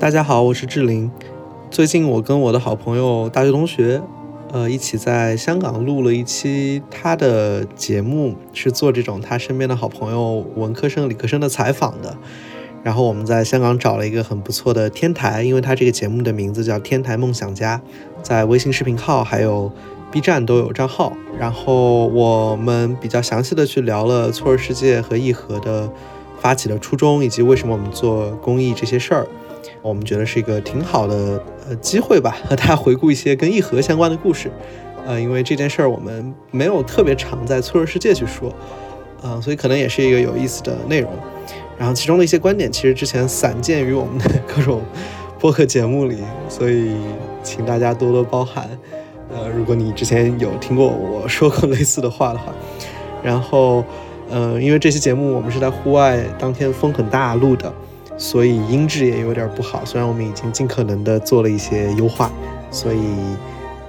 大家好，我是志玲。最近我跟我的好朋友大学同学，呃，一起在香港录了一期他的节目，是做这种他身边的好朋友文科生、理科生的采访的。然后我们在香港找了一个很不错的天台，因为他这个节目的名字叫《天台梦想家》，在微信视频号还有 B 站都有账号。然后我们比较详细的去聊了错儿世界和议和的发起的初衷，以及为什么我们做公益这些事儿。我们觉得是一个挺好的呃机会吧，和大家回顾一些跟义和相关的故事。呃，因为这件事儿我们没有特别常在错儿世界去说，嗯，所以可能也是一个有意思的内容。然后其中的一些观点，其实之前散见于我们的各种播客节目里，所以请大家多多包涵。呃，如果你之前有听过我说过类似的话的话，然后，嗯，因为这期节目我们是在户外，当天风很大录的，所以音质也有点不好。虽然我们已经尽可能的做了一些优化，所以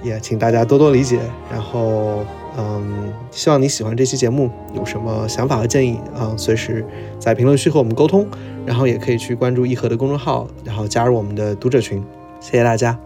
也请大家多多理解。然后。嗯，希望你喜欢这期节目，有什么想法和建议啊？随时在评论区和我们沟通，然后也可以去关注一和的公众号，然后加入我们的读者群。谢谢大家。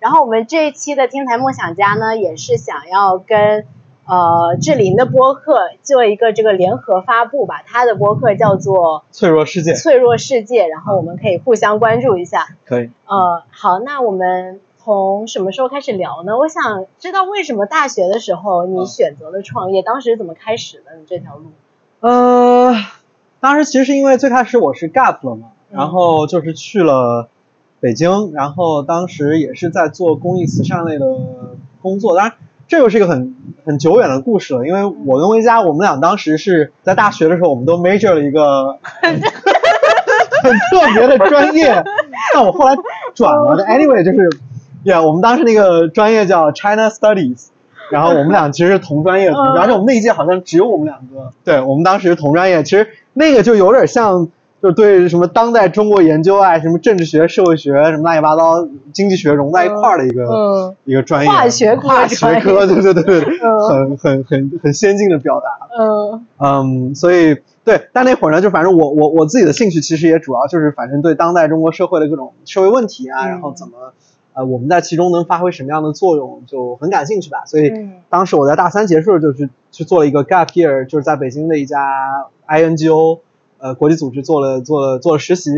然后我们这一期的天才梦想家呢，也是想要跟呃志林的播客做一个这个联合发布吧。他的播客叫做脆弱世界，脆弱世界。然后我们可以互相关注一下。可以。呃，好，那我们。从什么时候开始聊呢？我想知道为什么大学的时候你选择了创业，当时怎么开始的你这条路？呃，当时其实是因为最开始我是 gap 了嘛，然后就是去了北京，然后当时也是在做公益慈善类的工作。当然，这又是一个很很久远的故事了，因为我跟维嘉，我们俩当时是在大学的时候，我们都 major 了一个很 特别的专业，但我后来转了。Anyway，就是。对啊，我们当时那个专业叫 China Studies，然后我们俩其实是同专业的，而且我们那一届好像只有我们两个。对，我们当时是同专业，其实那个就有点像，就对什么当代中国研究啊，什么政治学、社会学什么乱七八糟、经济学融在一块儿的一个一个专业。化学科，化学科，对对对对，很很很很先进的表达。嗯嗯，所以对，但那会儿呢，就反正我我我自己的兴趣其实也主要就是反正对当代中国社会的各种社会问题啊，然后怎么。呃，我们在其中能发挥什么样的作用，就很感兴趣吧。所以当时我在大三结束就去去做了一个 gap year，就是在北京的一家 INGO，呃，国际组织做了做了做了实习，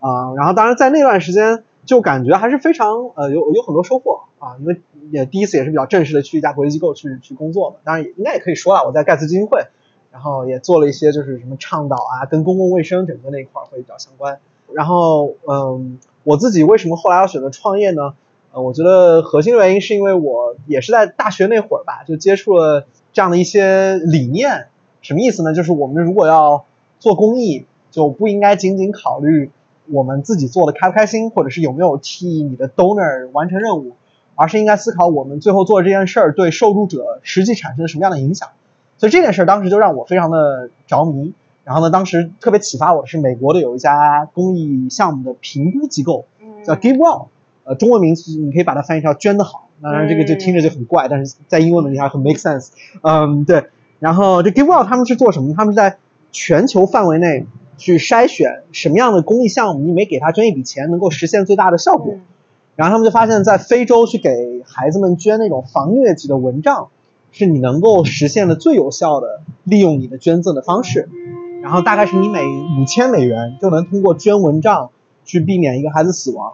啊，然后当然在那段时间就感觉还是非常呃有有很多收获啊，因为也第一次也是比较正式的去一家国际机构去去工作嘛，当然也应该也可以说了，我在盖茨基金会，然后也做了一些就是什么倡导啊，跟公共卫生整个那一块会比较相关，然后嗯。我自己为什么后来要选择创业呢？呃，我觉得核心原因是因为我也是在大学那会儿吧，就接触了这样的一些理念。什么意思呢？就是我们如果要做公益，就不应该仅仅考虑我们自己做的开不开心，或者是有没有替你的 donor 完成任务，而是应该思考我们最后做的这件事儿对受助者实际产生了什么样的影响。所以这件事儿当时就让我非常的着迷。然后呢，当时特别启发我的是美国的有一家公益项目的评估机构，叫 Give Well，呃，中文名字你可以把它翻译成捐得好。当然这个就听着就很怪，但是在英文里还很 make sense。嗯，对。然后这 Give Well 他们是做什么？他们是在全球范围内去筛选什么样的公益项目，你每给他捐一笔钱能够实现最大的效果。然后他们就发现，在非洲去给孩子们捐那种防疟疾的蚊帐，是你能够实现的最有效的利用你的捐赠的方式。然后大概是你每五千美元就能通过捐蚊帐去避免一个孩子死亡。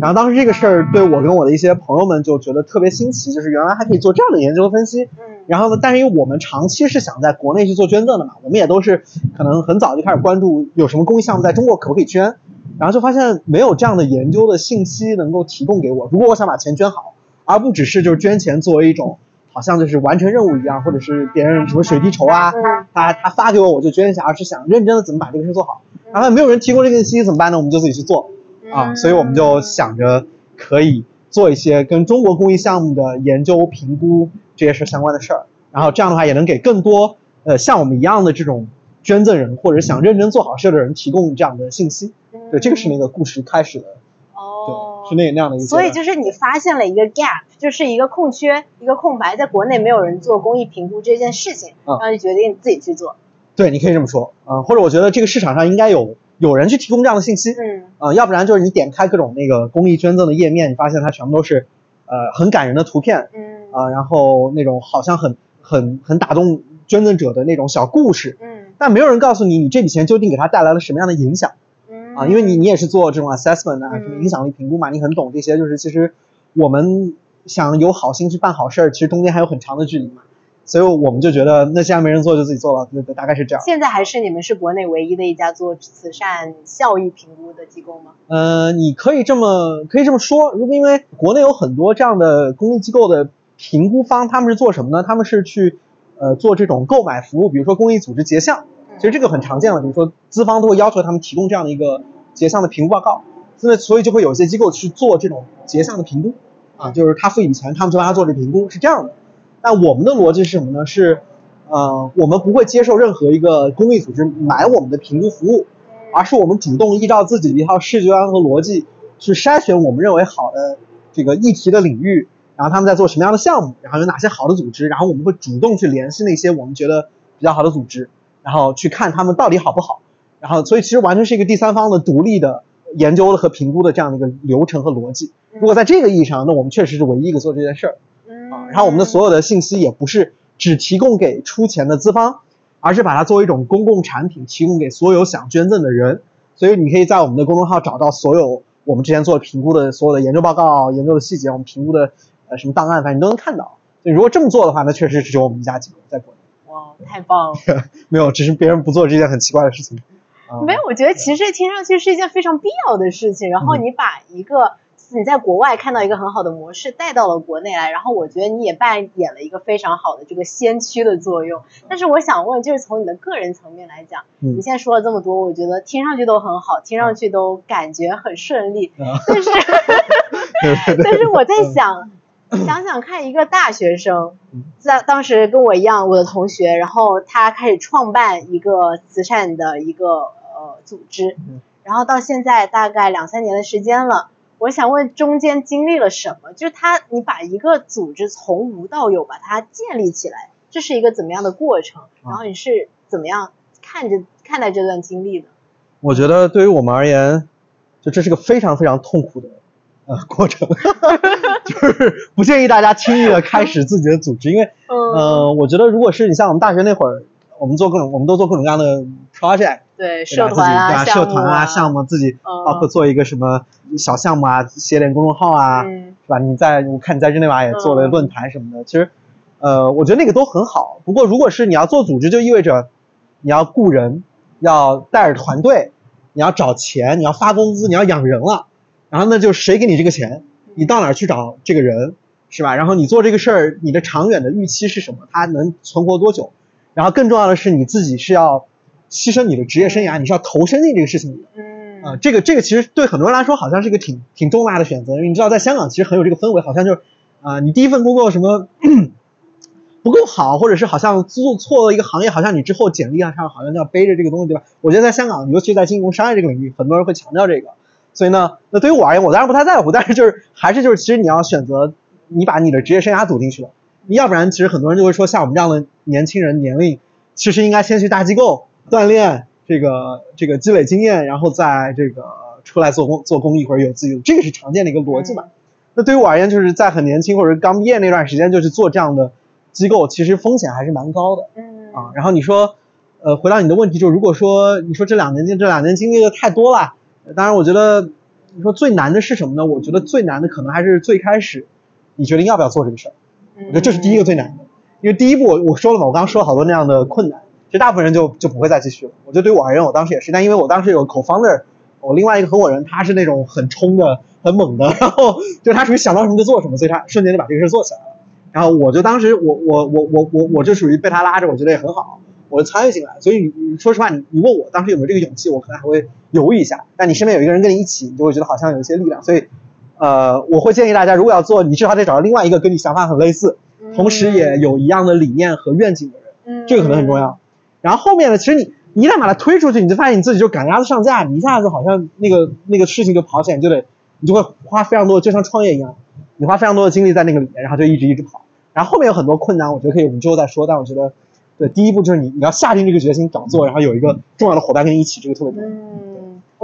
然后当时这个事儿对我跟我的一些朋友们就觉得特别新奇，就是原来还可以做这样的研究分析。嗯。然后呢，但是因为我们长期是想在国内去做捐赠的嘛，我们也都是可能很早就开始关注有什么公益项目在中国可不可以捐，然后就发现没有这样的研究的信息能够提供给我。如果我想把钱捐好，而不只是就是捐钱作为一种。好像就是完成任务一样，或者是别人什么水滴筹啊，他他发给我我就捐一下，而是想认真的怎么把这个事做好。然后没有人提供这个信息怎么办呢？我们就自己去做啊，所以我们就想着可以做一些跟中国公益项目的研究评估这些事相关的事儿，然后这样的话也能给更多呃像我们一样的这种捐赠人或者想认真做好事的人提供这样的信息。对，这个是那个故事开始的。哦。是那那样的一个，所以就是你发现了一个 gap，就是一个空缺，一个空白，在国内没有人做公益评估这件事情，然后就决定自己去做。对，你可以这么说，啊，或者我觉得这个市场上应该有有人去提供这样的信息，嗯，呃，要不然就是你点开各种那个公益捐赠的页面，你发现它全部都是，呃，很感人的图片，嗯，啊，然后那种好像很很很打动捐赠者的那种小故事，嗯，但没有人告诉你，你这笔钱究竟给他带来了什么样的影响，嗯，啊，因为你你也是做这种 assessment 啊，什么影响力评估嘛，你很懂这些，就是其实我们想有好心去办好事儿，其实中间还有很长的距离嘛。所以我们就觉得，那既然没人做，就自己做了，对，大概是这样。现在还是你们是国内唯一的一家做慈善效益评估的机构吗？呃，你可以这么可以这么说。如果因为国内有很多这样的公益机构的评估方，他们是做什么呢？他们是去呃做这种购买服务，比如说公益组织结项，其实这个很常见了。比如说资方都会要求他们提供这样的一个结项的评估报告，那所以就会有些机构去做这种结项的评估啊，就是他付一笔钱，他们就帮他做这评估，是这样的。但我们的逻辑是什么呢？是，呃，我们不会接受任何一个公益组织买我们的评估服务，而是我们主动依照自己的一套视觉观和逻辑去筛选我们认为好的这个议题的领域，然后他们在做什么样的项目，然后有哪些好的组织，然后我们会主动去联系那些我们觉得比较好的组织，然后去看他们到底好不好，然后所以其实完全是一个第三方的独立的研究和评估的这样的一个流程和逻辑。如果在这个意义上，那我们确实是唯一一个做这件事儿。然后我们的所有的信息也不是只提供给出钱的资方，而是把它作为一种公共产品提供给所有想捐赠的人。所以你可以在我们的公众号找到所有我们之前做评估的所有的研究报告、研究的细节，我们评估的呃什么档案，反正你都能看到。所以如果这么做的话，那确实只有我们一家机构在国内。哇，太棒了！没有，只是别人不做这件很奇怪的事情。没有，我觉得其实听上去是一件非常必要的事情。然后你把一个。你在国外看到一个很好的模式带到了国内来，然后我觉得你也扮演了一个非常好的这个先驱的作用。但是我想问，就是从你的个人层面来讲，你现在说了这么多，我觉得听上去都很好，听上去都感觉很顺利。但是，但是我在想，想想看，一个大学生在当时跟我一样，我的同学，然后他开始创办一个慈善的一个呃组织，然后到现在大概两三年的时间了。我想问，中间经历了什么？就是他，你把一个组织从无到有把它建立起来，这是一个怎么样的过程？然后你是怎么样看着看待这段经历的？我觉得对于我们而言，就这是个非常非常痛苦的呃过程，就是不建议大家轻易的开始自己的组织，因为呃，我觉得如果是你像我们大学那会儿，我们做各种，我们都做各种各样的 project。对社团啊，社团啊，项目自己包括做一个什么小项目啊，写点公众号啊，是吧？你在我看你在日内瓦也做了论坛什么的，其实，呃，我觉得那个都很好。不过如果是你要做组织，就意味着你要雇人，要带着团队，你要找钱，你要发工资，你要养人了。然后那就谁给你这个钱？你到哪儿去找这个人，是吧？然后你做这个事儿，你的长远的预期是什么？它能存活多久？然后更重要的是你自己是要。牺牲你的职业生涯，你是要投身进这个事情里的。嗯啊，这个这个其实对很多人来说好像是一个挺挺重大的选择，因为你知道在香港其实很有这个氛围，好像就是啊，你第一份工作什么不够好，或者是好像做错了一个行业，好像你之后简历上好像就要背着这个东西，对吧？我觉得在香港，尤其在金融商业这个领域，很多人会强调这个。所以呢，那对于我而言，我当然不太在乎，但是就是还是就是其实你要选择你把你的职业生涯赌进去了，要不然其实很多人就会说，像我们这样的年轻人年龄，其实应该先去大机构。锻炼这个这个积累经验，然后再这个出来做工做公益或者有自己，这个是常见的一个逻辑嘛。那对于我而言，就是在很年轻或者刚毕业那段时间就去做这样的机构，其实风险还是蛮高的。嗯啊，然后你说，呃，回答你的问题，就如果说你说这两年经这两年经历的太多了，当然我觉得你说最难的是什么呢？我觉得最难的可能还是最开始你决定要不要做这个事儿，我觉得这是第一个最难的，因为第一步我我说了嘛，我刚刚说了好多那样的困难。其实大部分人就就不会再继续了。我觉得对我而言，我当时也是，但因为我当时有 co-founder，我另外一个合伙人，他是那种很冲的、很猛的，然后就他属于想到什么就做什么，所以他瞬间就把这个事做起来了。然后我就当时我我我我我我就属于被他拉着，我觉得也很好，我就参与进来。所以你说实话，你你问我当时有没有这个勇气，我可能还会犹豫一下。但你身边有一个人跟你一起，你就会觉得好像有一些力量。所以，呃，我会建议大家，如果要做，你至少得找到另外一个跟你想法很类似，同时也有一样的理念和愿景的人，这个可能很重要。然后后面呢？其实你你一旦把它推出去，你就发现你自己就赶鸭子上架，你一下子好像那个那个事情就跑起来，就得你就会花非常多，就像创业一样，你花非常多的精力在那个里面，然后就一直一直跑。然后后面有很多困难，我觉得可以我们之后再说。但我觉得，对，第一步就是你你要下定这个决心找做，然后有一个重要的伙伴跟你一起，这个特别重要。嗯。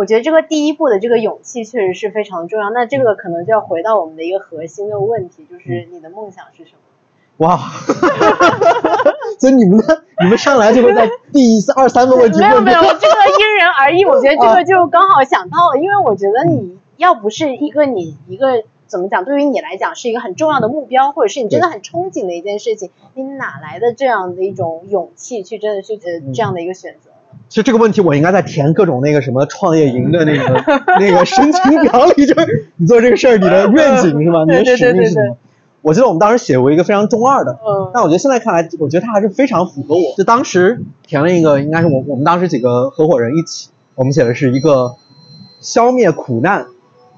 我觉得这个第一步的这个勇气确实是非常重要。那这个可能就要回到我们的一个核心的问题，就是你的梦想是什么？哇，所以你们的你们上来就会在第二三个问题。没有没有，这个因人而异。我觉得这个就刚好想到了，因为我觉得你要不是一个你一个怎么讲，对于你来讲是一个很重要的目标，或者是你真的很憧憬的一件事情，你哪来的这样的一种勇气去真的去呃这样的一个选择呢？其实这个问题我应该在填各种那个什么创业营的那个 那个申请表里，就是你做这个事儿，你的愿景是吗？你的使命是什么？我记得我们当时写过一个非常中二的，嗯，但我觉得现在看来，我觉得它还是非常符合我。就当时填了一个，应该是我我们当时几个合伙人一起，我们写的是一个消灭苦难、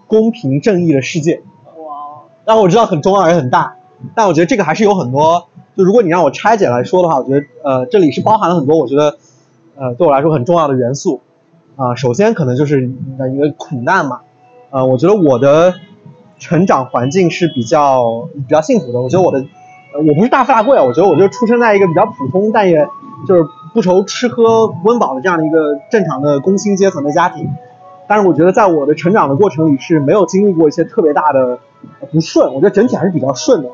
公平正义的世界。哇！但我知道很中二也很大，但我觉得这个还是有很多。就如果你让我拆解来说的话，我觉得呃这里是包含了很多我觉得呃对我来说很重要的元素。啊，首先可能就是一个苦难嘛。呃，我觉得我的。成长环境是比较比较幸福的，我觉得我的，我不是大富大贵，我觉得我就出生在一个比较普通，但也就是不愁吃喝温饱的这样的一个正常的工薪阶层的家庭。但是我觉得在我的成长的过程里是没有经历过一些特别大的不顺，我觉得整体还是比较顺的。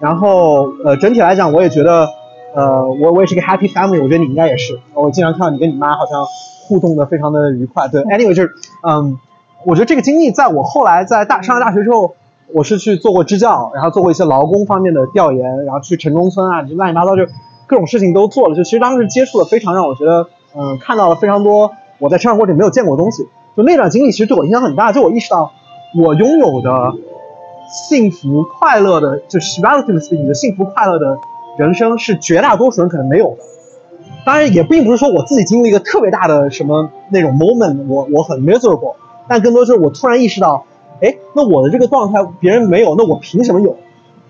然后呃，整体来讲，我也觉得，呃，我我也是个 happy family，我觉得你应该也是。我经常看到你跟你妈好像互动的非常的愉快。对，anyway 就是嗯。我觉得这个经历，在我后来在大上了大学之后，我是去做过支教，然后做过一些劳工方面的调研，然后去城中村啊，就乱七八糟，就各种事情都做了。就其实当时接触了非常让我觉得，嗯，看到了非常多我在成长过程没有见过的东西。就那段经历其实对我影响很大，就我意识到，我拥有的幸福快乐的，就是 relatives 你的幸福快乐的人生，是绝大多数人可能没有的。当然，也并不是说我自己经历一个特别大的什么那种 moment，我我很 miserable。但更多就是我突然意识到，哎，那我的这个状态别人没有，那我凭什么有？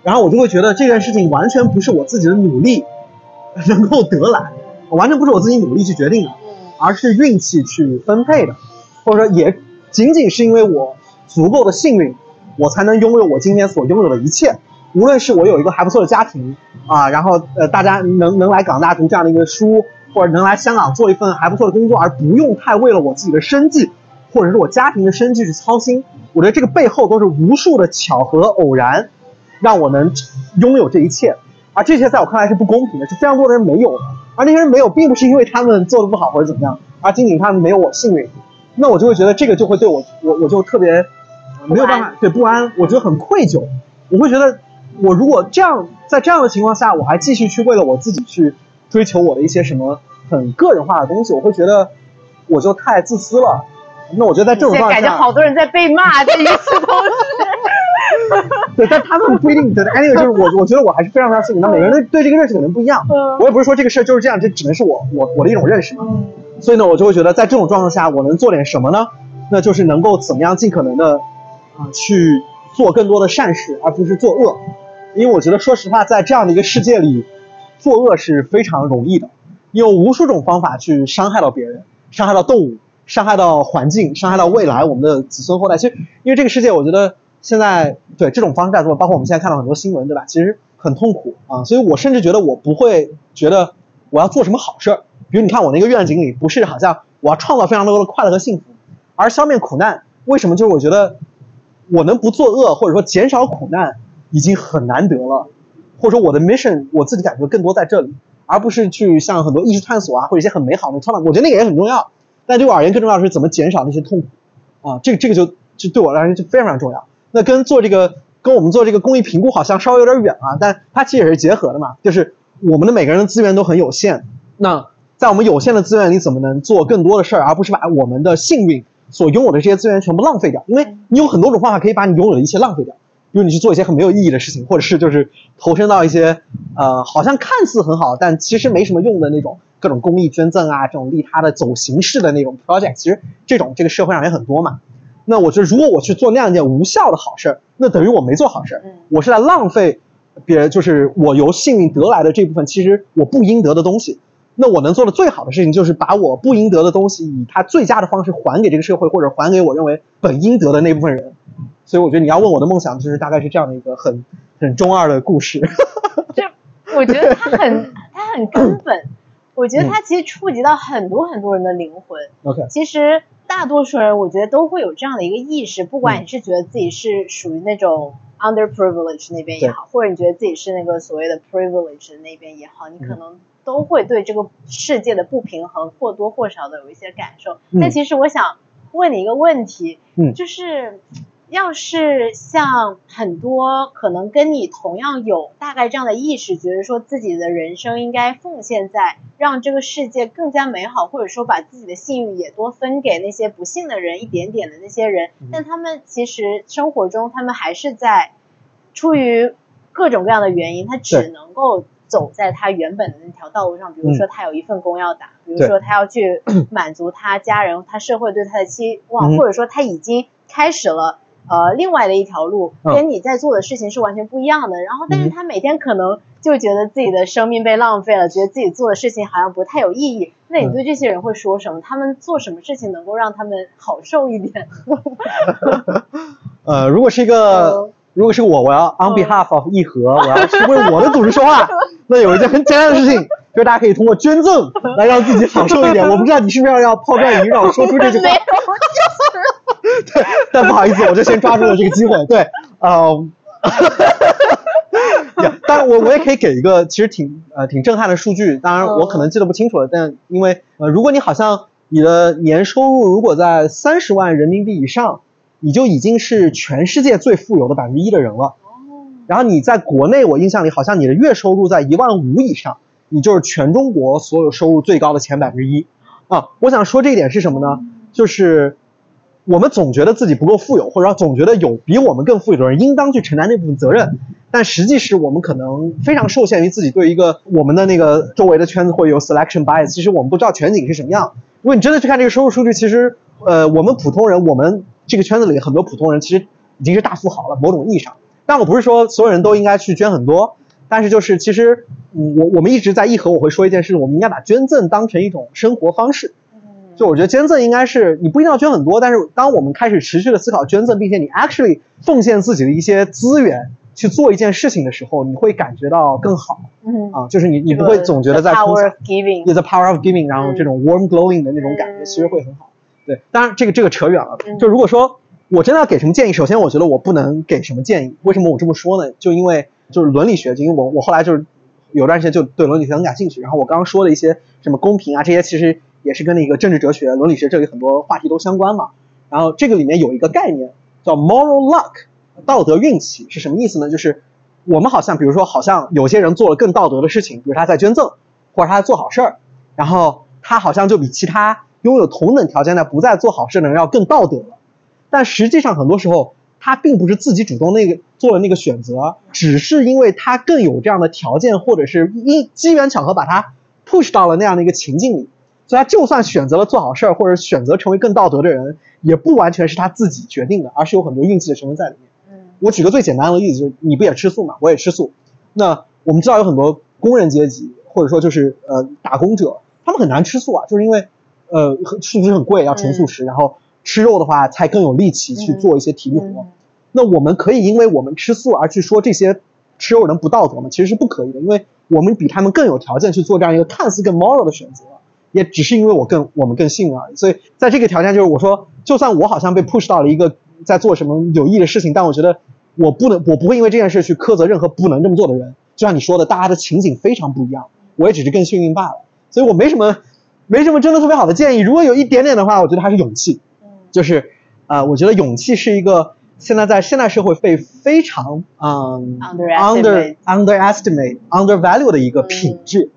然后我就会觉得这件事情完全不是我自己的努力 能够得来，完全不是我自己努力去决定的，而是运气去分配的，或者说也仅仅是因为我足够的幸运，我才能拥有我今天所拥有的一切。无论是我有一个还不错的家庭啊，然后呃大家能能来港大读这样的一个书，或者能来香港做一份还不错的工作，而不用太为了我自己的生计。或者是我家庭的生计去操心，我觉得这个背后都是无数的巧合偶然，让我能拥有这一切，而这些在我看来是不公平的，是非常多的人没有的，而那些人没有，并不是因为他们做的不好或者怎么样，而仅仅他们没有我幸运，那我就会觉得这个就会对我，我我就特别没有办法，对不安，我觉得很愧疚，我会觉得 我如果这样在这样的情况下，我还继续去为了我自己去追求我的一些什么很个人化的东西，我会觉得我就太自私了。那我觉得在这种状态下，感觉好多人在被骂，这一次都是。对，但他们不一定。对，anyway，就是我，我觉得我还是非常非常幸运。那每个人对这个认识可能不一样。我也不是说这个事儿就是这样，这只能是我我我的一种认识嘛。所以呢，我就会觉得在这种状况下，我能做点什么呢？那就是能够怎么样尽可能的啊去做更多的善事，而不是作恶。因为我觉得，说实话，在这样的一个世界里，作恶是非常容易的，用无数种方法去伤害到别人，伤害到动物。伤害到环境，伤害到未来我们的子孙后代。其实，因为这个世界，我觉得现在对这种方式在做，包括我们现在看到很多新闻，对吧？其实很痛苦啊。所以我甚至觉得我不会觉得我要做什么好事儿。比如你看我那个愿景里，不是好像我要创造非常多的快乐和幸福，而消灭苦难。为什么？就是我觉得我能不作恶，或者说减少苦难，已经很难得了。或者说我的 mission，我自己感觉更多在这里，而不是去像很多艺术探索啊，或者一些很美好的创造。我觉得那个也很重要。但对我而言，更重要的是怎么减少那些痛苦，啊，这个这个就就对我来说就非常重要。那跟做这个，跟我们做这个公益评估好像稍微有点远啊，但它其实也是结合的嘛。就是我们的每个人的资源都很有限，那在我们有限的资源里，怎么能做更多的事儿，而不是把我们的幸运所拥有的这些资源全部浪费掉？因为你有很多种方法可以把你拥有的一切浪费掉，比如你去做一些很没有意义的事情，或者是就是投身到一些呃好像看似很好，但其实没什么用的那种。各种公益捐赠啊，这种利他的走形式的那种 project，其实这种这个社会上也很多嘛。那我觉得，如果我去做那样一件无效的好事儿，那等于我没做好事儿，我是在浪费别人，就是我由幸运得来的这部分，其实我不应得的东西。那我能做的最好的事情，就是把我不应得的东西，以他最佳的方式还给这个社会，或者还给我认为本应得的那部分人。所以我觉得你要问我的梦想，就是大概是这样的一个很很中二的故事。就我觉得他很他很根本。我觉得它其实触及到很多很多人的灵魂。OK，其实大多数人我觉得都会有这样的一个意识，不管你是觉得自己是属于那种 underprivileged 那边也好，或者你觉得自己是那个所谓的 privileged 的那边也好，你可能都会对这个世界的不平衡或多或少的有一些感受。但其实我想问你一个问题，嗯就是。要是像很多可能跟你同样有大概这样的意识，觉得说自己的人生应该奉献在让这个世界更加美好，或者说把自己的幸运也多分给那些不幸的人一点点的那些人，但他们其实生活中他们还是在出于各种各样的原因，他只能够走在他原本的那条道路上。比如说他有一份工要打，比如说他要去 满足他家人、他社会对他的期望，或者说他已经开始了。呃，另外的一条路跟你在做的事情是完全不一样的。然后，但是他每天可能就觉得自己的生命被浪费了，觉得自己做的事情好像不太有意义。那你对这些人会说什么？他们做什么事情能够让他们好受一点？呃，如果是一个，如果是我，我要 on behalf of 一和，我要是为我的组织说话，那有一件很简单的事情，就是大家可以通过捐赠来让自己好受一点。我不知道你是不是要要抛砖引玉，让我说出这句话。对，但不好意思，我就先抓住了这个机会。对，呃，当然我我也可以给一个其实挺呃挺震撼的数据，当然我可能记得不清楚了，但因为呃如果你好像你的年收入如果在三十万人民币以上，你就已经是全世界最富有的百分之一的人了。然后你在国内，我印象里好像你的月收入在一万五以上，你就是全中国所有收入最高的前百分之一。啊，我想说这一点是什么呢？就是。我们总觉得自己不够富有，或者说总觉得有比我们更富有的人应当去承担那部分责任，但实际是我们可能非常受限于自己对一个我们的那个周围的圈子会有 selection bias。其实我们不知道全景是什么样。如果你真的去看这个收入数据，其实呃，我们普通人，我们这个圈子里很多普通人其实已经是大富豪了，某种意义上。但我不是说所有人都应该去捐很多，但是就是其实我我们一直在议和，我会说一件事，我们应该把捐赠当成一种生活方式。就我觉得捐赠应该是你不一定要捐很多，但是当我们开始持续的思考捐赠，并且你 actually 奉献自己的一些资源去做一件事情的时候，你会感觉到更好。嗯啊，就是你你不会总觉得在 power of giving，有 the power of giving，然后这种 warm glowing 的那种感觉其实会很好。对，当然这个这个扯远了。就如果说我真的要给什么建议，首先我觉得我不能给什么建议。为什么我这么说呢？就因为就是伦理学，就因为我我后来就是有段时间就对伦理学很感兴趣。然后我刚刚说的一些什么公平啊这些，其实。也是跟那个政治哲学、伦理学这里很多话题都相关嘛。然后这个里面有一个概念叫 moral luck，道德运气是什么意思呢？就是我们好像，比如说，好像有些人做了更道德的事情，比如他在捐赠，或者他在做好事儿，然后他好像就比其他拥有同等条件的不再做好事的人要更道德了。但实际上很多时候他并不是自己主动那个做了那个选择，只是因为他更有这样的条件，或者是因机缘巧合把他 push 到了那样的一个情境里。所以他就算选择了做好事儿，或者选择成为更道德的人，也不完全是他自己决定的，而是有很多运气的成分在里面。嗯，我举个最简单的例子，就是你不也吃素嘛？我也吃素。那我们知道有很多工人阶级，或者说就是呃打工者，他们很难吃素啊，就是因为呃素食很贵，要纯素食，然后吃肉的话才更有力气去做一些体力活。那我们可以因为我们吃素而去说这些吃肉人不道德吗？其实是不可以的，因为我们比他们更有条件去做这样一个看似更 moral 的选择。也只是因为我更我们更幸运而已，所以在这个条件就是我说，就算我好像被 push 到了一个在做什么有益的事情，但我觉得我不能，我不会因为这件事去苛责任何不能这么做的人。就像你说的，大家的情景非常不一样，我也只是更幸运罢了。所以我没什么，没什么真的特别好的建议。如果有一点点的话，我觉得还是勇气。就是，呃，我觉得勇气是一个现在在现代社会被非常嗯 under underestimate undervalue 的一个品质。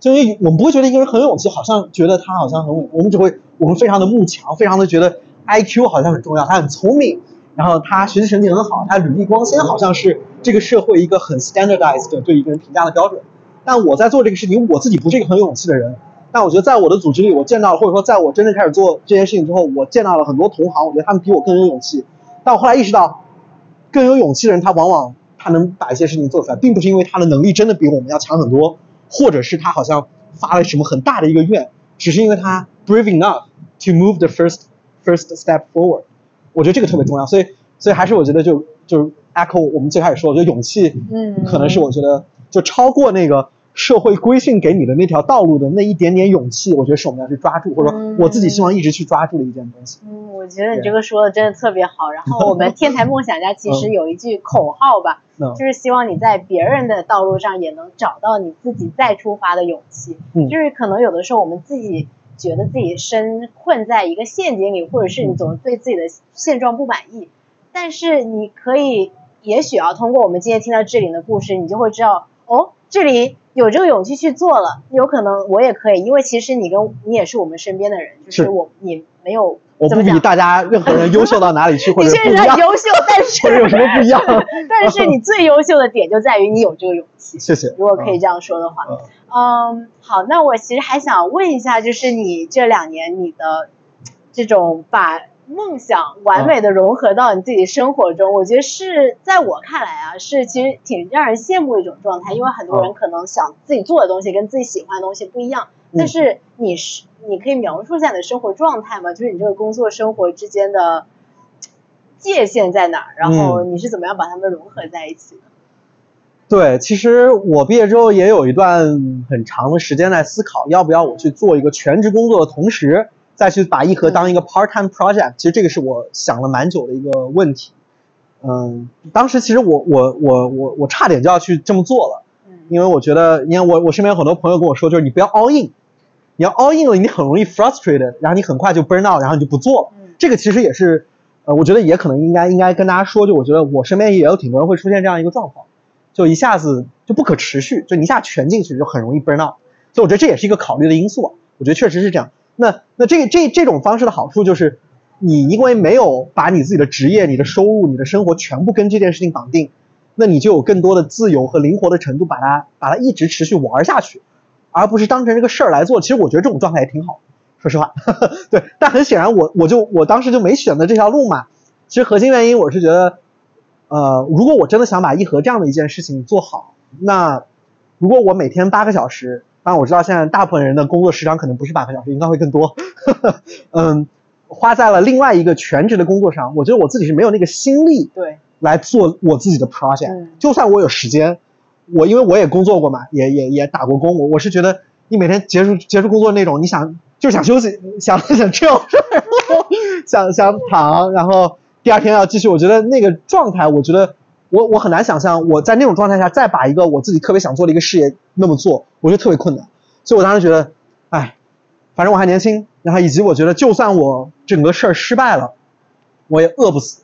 就因为我们不会觉得一个人很有勇气，好像觉得他好像很稳，我们只会我们非常的慕强，非常的觉得 I Q 好像很重要，他很聪明，然后他学习成绩很好，他履历光鲜，好像是这个社会一个很 standardized 对一个人评价的标准。但我在做这个事情，我自己不是一个很有勇气的人。但我觉得在我的组织里，我见到或者说在我真正开始做这件事情之后，我见到了很多同行，我觉得他们比我更有勇气。但我后来意识到，更有勇气的人，他往往他能把一些事情做出来，并不是因为他的能力真的比我们要强很多。或者是他好像发了什么很大的一个愿，只是因为他 brave enough to move the first first step forward，我觉得这个特别重要，所以所以还是我觉得就就 echo 我们最开始说，我觉得勇气，嗯，可能是我觉得就超过那个社会规训给你的那条道路的那一点点勇气，我觉得是我们要去抓住，或者说我自己希望一直去抓住的一件东西。嗯，我觉得你这个说的真的特别好。然后我们 天才梦想家其实有一句口号吧，就是希望你在别人的道路上也能找到你自己再出发的勇气。嗯，就是可能有的时候我们自己觉得自己身困在一个陷阱里，或者是你总是对自己的现状不满意，但是你可以，也许啊，通过我们今天听到志玲的故事，你就会知道，哦，志玲。有这个勇气去做了，有可能我也可以，因为其实你跟你也是我们身边的人，就是我你没有，我不比大家任何人优秀到哪里去，或者不一样。优秀，但是有什么不一样？但是你最优秀的点就在于你有这个勇气。谢谢。如果可以这样说的话，嗯，好，那我其实还想问一下，就是你这两年你的这种把。梦想完美的融合到你自己生活中，我觉得是在我看来啊，是其实挺让人羡慕的一种状态。因为很多人可能想自己做的东西跟自己喜欢的东西不一样，但是你是你可以描述一下你的生活状态吗？就是你这个工作生活之间的界限在哪？然后你是怎么样把它们融合在一起的？对，其实我毕业之后也有一段很长的时间在思考，要不要我去做一个全职工作的同时。再去把一盒当一个 part-time project，其实这个是我想了蛮久的一个问题。嗯，当时其实我我我我我差点就要去这么做了，因为我觉得，你看我我身边有很多朋友跟我说，就是你不要 all in，你要 all in 了，你很容易 frustrated，然后你很快就 burn out，然后你就不做了。这个其实也是，呃，我觉得也可能应该应该跟大家说，就我觉得我身边也有挺多人会出现这样一个状况，就一下子就不可持续，就你一下全进去就很容易 burn out。所以我觉得这也是一个考虑的因素，我觉得确实是这样。那那这这这种方式的好处就是，你因为没有把你自己的职业、你的收入、你的生活全部跟这件事情绑定，那你就有更多的自由和灵活的程度，把它把它一直持续玩下去，而不是当成这个事儿来做。其实我觉得这种状态也挺好，说实话。对，但很显然我我就我当时就没选择这条路嘛。其实核心原因我是觉得，呃，如果我真的想把一盒这样的一件事情做好，那如果我每天八个小时。当然我知道现在大部分人的工作时长可能不是八个小时，应该会更多。嗯，花在了另外一个全职的工作上，我觉得我自己是没有那个心力对来做我自己的 project。就算我有时间，我因为我也工作过嘛，也也也打过工，我我是觉得你每天结束结束工作那种，你想就是想休息，想想 chill，想想躺，然后第二天要继续，我觉得那个状态，我觉得。我我很难想象我在那种状态下再把一个我自己特别想做的一个事业那么做，我觉得特别困难。所以我当时觉得，哎，反正我还年轻，然后以及我觉得就算我整个事儿失败了，我也饿不死。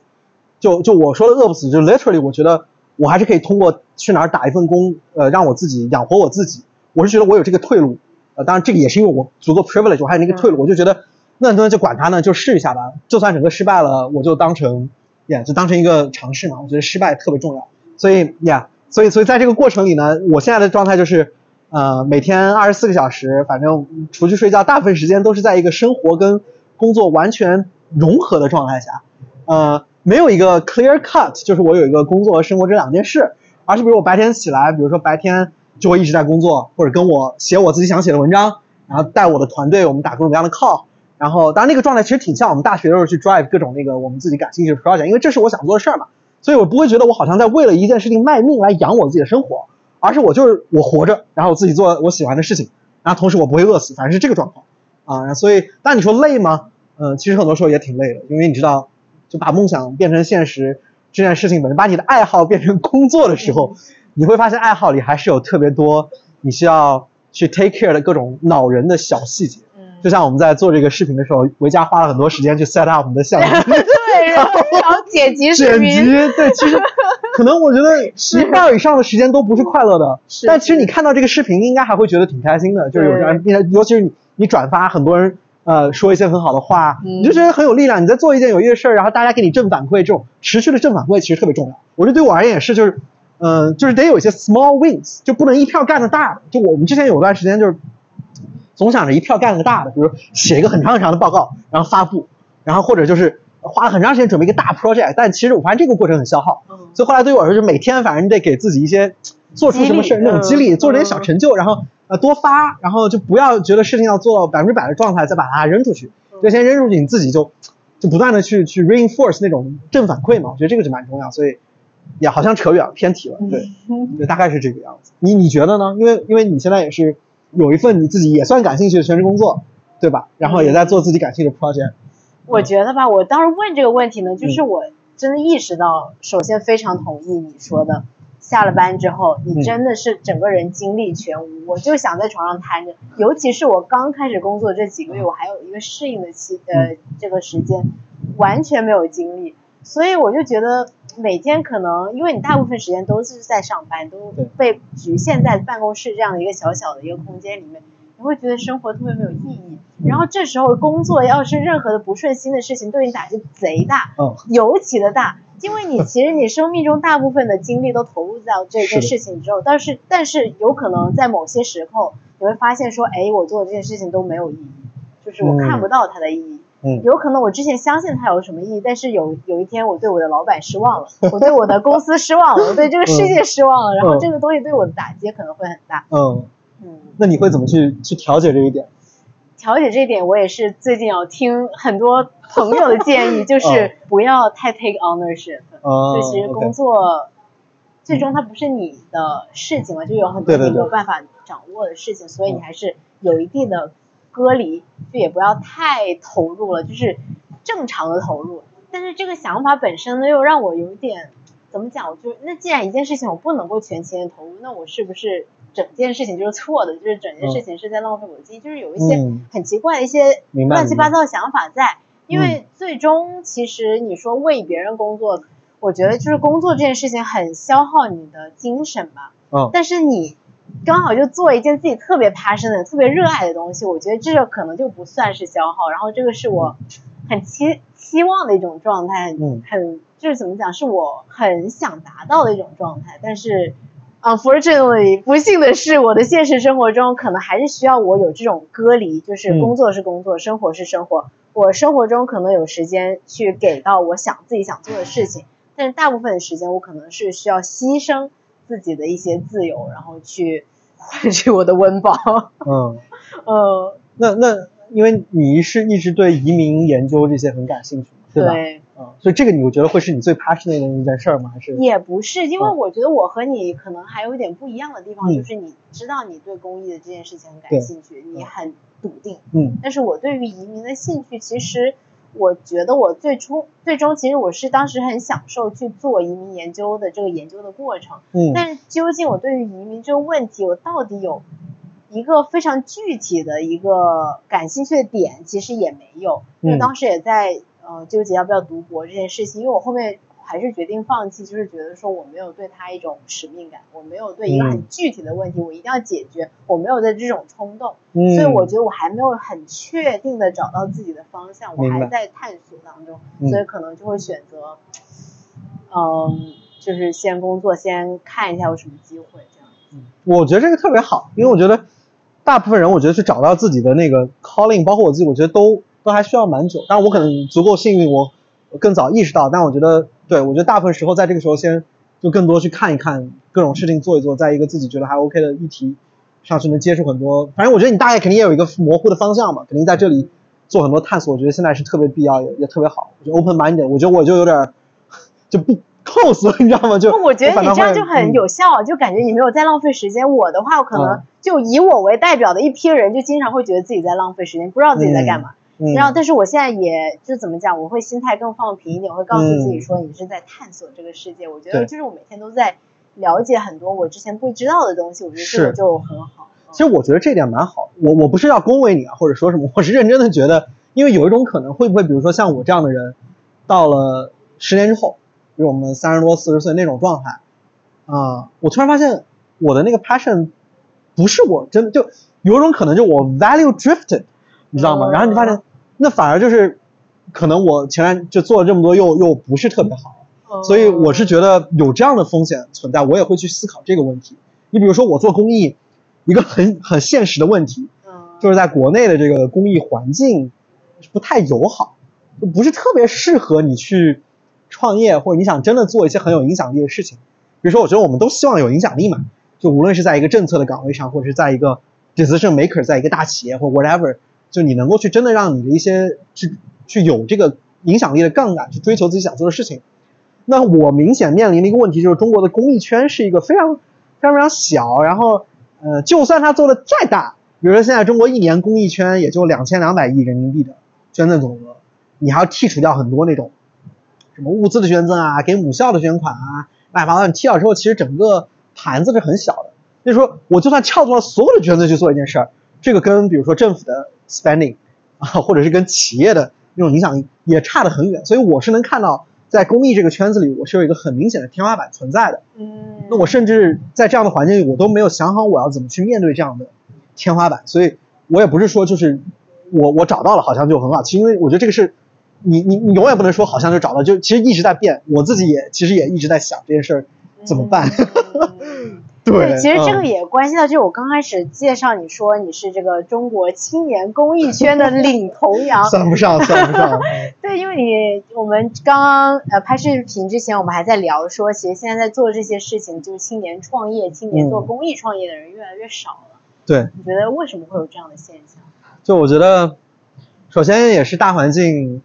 就就我说的饿不死，就 literally，我觉得我还是可以通过去哪儿打一份工，呃，让我自己养活我自己。我是觉得我有这个退路，呃，当然这个也是因为我足够 privilege，我还有那个退路，我就觉得那那就管他呢，就试一下吧。就算整个失败了，我就当成。呀，就当成一个尝试嘛，我觉得失败特别重要，所以呀，所以所以在这个过程里呢，我现在的状态就是，呃，每天二十四个小时，反正除去睡觉，大部分时间都是在一个生活跟工作完全融合的状态下，呃，没有一个 clear cut，就是我有一个工作和生活这两件事，而是比如我白天起来，比如说白天就会一直在工作，或者跟我写我自己想写的文章，然后带我的团队，我们打各种各样的 call。然后，当然那个状态其实挺像我们大学的时候去 drive 各种那个我们自己感兴趣的 project，因为这是我想做的事儿嘛，所以我不会觉得我好像在为了一件事情卖命来养我自己的生活，而是我就是我活着，然后我自己做我喜欢的事情，然后同时我不会饿死，反正是这个状况啊。所以，但你说累吗？嗯，其实很多时候也挺累的，因为你知道，就把梦想变成现实这件事情本身，把你的爱好变成工作的时候，你会发现爱好里还是有特别多你需要去 take care 的各种恼人的小细节。就像我们在做这个视频的时候，维嘉花了很多时间去 set up 我们的相 机，对，然后剪辑剪辑，对，其实可能我觉得一半以上的时间都不是快乐的，但其实你看到这个视频，应该还会觉得挺开心的，就是有人，尤其是你你转发，很多人呃说一些很好的话，你就觉得很有力量。你在做一件有意义的事儿，然后大家给你正反馈，这种持续的正反馈其实特别重要。我觉得对我而言也是，就是嗯，就是得有一些 small wins，就不能一票干的大的。就我们之前有段时间就是。总想着一票干个大的，比如写一个很长很长的报告，然后发布，然后或者就是花了很长时间准备一个大 project，但其实我发现这个过程很消耗，所以后来对于我来说，就每天反正你得给自己一些做出什么事那种激励，做点小成就，然后呃多发，然后就不要觉得事情要做到百分之百的状态再把它扔出去，就先扔出去，你自己就就不断的去去 reinforce 那种正反馈嘛，我觉得这个就蛮重要，所以也好像扯远了，偏题了。对，对，大概是这个样子。你你觉得呢？因为因为你现在也是有一份你自己也算感兴趣的全职工作，对吧？然后也在做自己感兴趣的 project。我觉得吧，我当时问这个问题呢，就是我真的意识到，首先非常同意你说的。下了班之后，你真的是整个人精力全无，我就想在床上瘫着。尤其是我刚开始工作这几个月，我还有一个适应的期，呃，这个时间完全没有精力，所以我就觉得每天可能，因为你大部分时间都是在上班，都被局限在办公室这样的一个小小的一个空间里面，你会觉得生活特别没有意义。然后这时候工作要是任何的不顺心的事情，对你打击贼大，嗯，尤其的大。因为你其实你生命中大部分的精力都投入到这件事情之后，但是但是有可能在某些时候你会发现说，哎，我做的这件事情都没有意义，就是我看不到它的意义。嗯，有可能我之前相信它有什么意义，但是有有一天我对我的老板失望了，我对我的公司失望了，我对这个世界失望了，然后这个东西对我的打击可能会很大。嗯嗯，那你会怎么去去调节这一点？调解这一点，我也是最近要听很多朋友的建议，就是不要太 take ownership。就其实工作最终它不是你的事情嘛，就有很多你没有办法掌握的事情，所以你还是有一定的隔离，就也不要太投入了，就是正常的投入。但是这个想法本身呢，又让我有点怎么讲？我就那既然一件事情我不能够全情的投入，那我是不是？整件事情就是错的，就是整件事情是在浪费我的精力，就是有一些很奇怪的一些乱七八糟的想法在。因为最终其实你说为别人工作，我觉得就是工作这件事情很消耗你的精神吧。嗯。但是你刚好就做一件自己特别 passion 特别热爱的东西，我觉得这个可能就不算是消耗。然后这个是我很期期望的一种状态，嗯很就是怎么讲，是我很想达到的一种状态，但是。Unfortunately，不幸的是，我的现实生活中可能还是需要我有这种隔离，就是工作是工作，生活是生活。我生活中可能有时间去给到我想自己想做的事情，但是大部分的时间我可能是需要牺牲自己的一些自由，然后去换取我的温饱。嗯，呃，那那因为你是一直对移民研究这些很感兴趣，对吧？所以这个你我觉得会是你最 passionate 的一件事儿吗？还是也不是，因为我觉得我和你可能还有一点不一样的地方，就是你知道你对公益的这件事情很感兴趣，你很笃定。嗯。但是我对于移民的兴趣，其实我觉得我最初最终其实我是当时很享受去做移民研究的这个研究的过程。嗯。但是究竟我对于移民这个问题，我到底有一个非常具体的一个感兴趣的点，其实也没有，因为当时也在。呃，纠结要不要读博这件事情，因为我后面还是决定放弃，就是觉得说我没有对他一种使命感，我没有对一个很具体的问题我一定要解决，我没有的这种冲动，所以我觉得我还没有很确定的找到自己的方向，我还在探索当中，所以可能就会选择，嗯，就是先工作，先看一下有什么机会这样。嗯，我觉得这个特别好，因为我觉得大部分人，我觉得去找到自己的那个 calling，包括我自己，我觉得都。都还需要蛮久，但是我可能足够幸运，我更早意识到。但我觉得，对我觉得大部分时候在这个时候先就更多去看一看各种事情做一做，在一个自己觉得还 OK 的议题上去能接触很多。反正我觉得你大概肯定也有一个模糊的方向嘛，肯定在这里做很多探索。我觉得现在是特别必要，也也特别好。我觉得 open minded，我觉得我就有点就不 close，你知道吗？就我觉得你这样就很有效，就感觉你没有在浪费时间。我的话，我可能就以我为代表的一批人，就经常会觉得自己在浪费时间，不知道自己在干嘛。然后，但是我现在也就怎么讲，我会心态更放平一点，我会告诉自己说，你是在探索这个世界。我觉得就是我每天都在了解很多我之前不知道的东西，我觉得这个就很好。其实我觉得这点蛮好。我我不是要恭维你啊，或者说什么，我是认真的觉得，因为有一种可能，会不会比如说像我这样的人，到了十年之后，比如我们三十多、四十岁那种状态啊，我突然发现我的那个 passion 不是我真的就有一种可能，就我 value drifted，你知道吗？然后你发现。那反而就是，可能我前面就做了这么多，又又不是特别好，所以我是觉得有这样的风险存在，我也会去思考这个问题。你比如说我做公益，一个很很现实的问题，就是在国内的这个公益环境不太友好，不是特别适合你去创业，或者你想真的做一些很有影响力的事情。比如说，我觉得我们都希望有影响力嘛，就无论是在一个政策的岗位上，或者是在一个 decision maker，在一个大企业或 whatever。就你能够去真的让你的一些去去有这个影响力的杠杆去追求自己想做的事情，那我明显面临的一个问题就是，中国的公益圈是一个非常非常非常小，然后呃，就算他做的再大，比如说现在中国一年公益圈也就两千两百亿人民币的捐赠总额，你还要剔除掉很多那种什么物资的捐赠啊，给母校的捐款啊，乱七八糟，你剔掉之后，其实整个盘子是很小的。所以说，我就算撬动了所有的捐赠去做一件事儿，这个跟比如说政府的 spending 啊，或者是跟企业的那种影响力也差得很远。所以我是能看到，在公益这个圈子里，我是有一个很明显的天花板存在的。嗯。那我甚至在这样的环境里，我都没有想好我要怎么去面对这样的天花板。所以我也不是说就是我我找到了好像就很好，其实因为我觉得这个是你你你永远不能说好像就找到，就其实一直在变。我自己也其实也一直在想这件事儿怎么办。对，其实这个也关系到，就是我刚开始介绍你说你是这个中国青年公益圈的领头羊，算不上，算不上。对，因为你我们刚刚呃拍视频之前，我们还在聊说，其实现在在做这些事情，就是青年创业、青年做公益创业的人越来越少了。对，你觉得为什么会有这样的现象？就我觉得，首先也是大环境，